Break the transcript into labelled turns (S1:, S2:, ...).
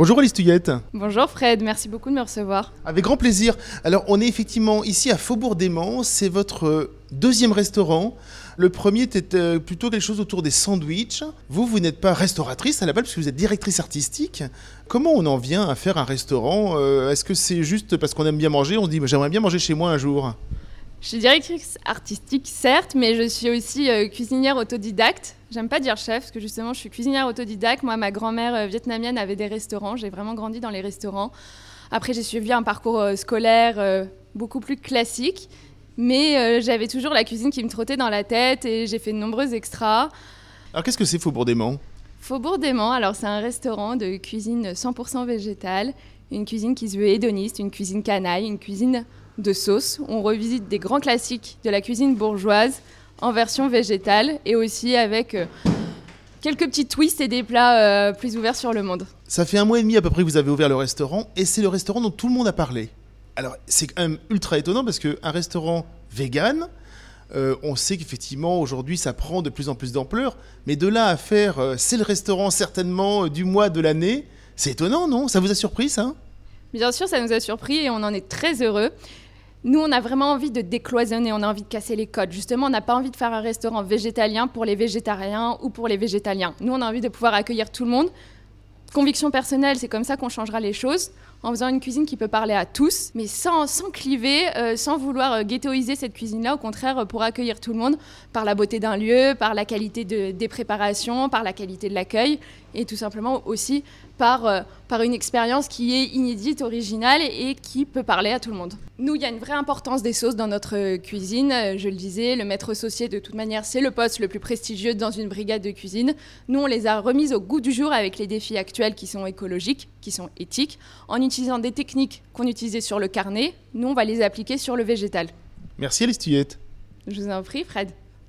S1: Bonjour Alice Tuyette.
S2: Bonjour Fred, merci beaucoup de me recevoir.
S1: Avec grand plaisir. Alors on est effectivement ici à Faubourg Mans, c'est votre euh, deuxième restaurant. Le premier était euh, plutôt quelque chose autour des sandwichs. Vous, vous n'êtes pas restauratrice à la base puisque vous êtes directrice artistique. Comment on en vient à faire un restaurant euh, Est-ce que c'est juste parce qu'on aime bien manger On se dit j'aimerais bien manger chez moi un jour?
S2: Je suis directrice artistique, certes, mais je suis aussi cuisinière autodidacte. J'aime pas dire chef, parce que justement, je suis cuisinière autodidacte. Moi, ma grand-mère euh, vietnamienne avait des restaurants. J'ai vraiment grandi dans les restaurants. Après, j'ai suivi un parcours euh, scolaire euh, beaucoup plus classique. Mais j'avais toujours la cuisine qui me trottait dans la tête et j'ai fait de nombreux extras.
S1: Alors, qu'est-ce que c'est Faubourg Mans
S2: Faubourg Mans, alors c'est un restaurant de cuisine 100% végétale. Une cuisine qui se veut hédoniste, une cuisine canaille, une cuisine de sauce. On revisite des grands classiques de la cuisine bourgeoise en version végétale et aussi avec euh, quelques petits twists et des plats euh, plus ouverts sur le monde.
S1: Ça fait un mois et demi à peu près que vous avez ouvert le restaurant et c'est le restaurant dont tout le monde a parlé. Alors c'est quand même ultra étonnant parce qu'un restaurant vegan, euh, on sait qu'effectivement aujourd'hui ça prend de plus en plus d'ampleur, mais de là à faire c'est le restaurant certainement du mois de l'année, c'est étonnant non? Ça vous a surpris ça?
S2: Bien sûr, ça nous a surpris et on en est très heureux. Nous, on a vraiment envie de décloisonner, on a envie de casser les codes. Justement, on n'a pas envie de faire un restaurant végétalien pour les végétariens ou pour les végétaliens. Nous, on a envie de pouvoir accueillir tout le monde. Conviction personnelle, c'est comme ça qu'on changera les choses, en faisant une cuisine qui peut parler à tous, mais sans, sans cliver, euh, sans vouloir euh, ghettoiser cette cuisine-là, au contraire, euh, pour accueillir tout le monde par la beauté d'un lieu, par la qualité de, des préparations, par la qualité de l'accueil, et tout simplement aussi par, par une expérience qui est inédite, originale et qui peut parler à tout le monde. Nous, il y a une vraie importance des sauces dans notre cuisine. Je le disais, le maître saucier, de toute manière, c'est le poste le plus prestigieux dans une brigade de cuisine. Nous, on les a remises au goût du jour avec les défis actuels qui sont écologiques, qui sont éthiques, en utilisant des techniques qu'on utilisait sur le carnet. Nous, on va les appliquer sur le végétal.
S1: Merci Alice
S2: Je vous en prie, Fred.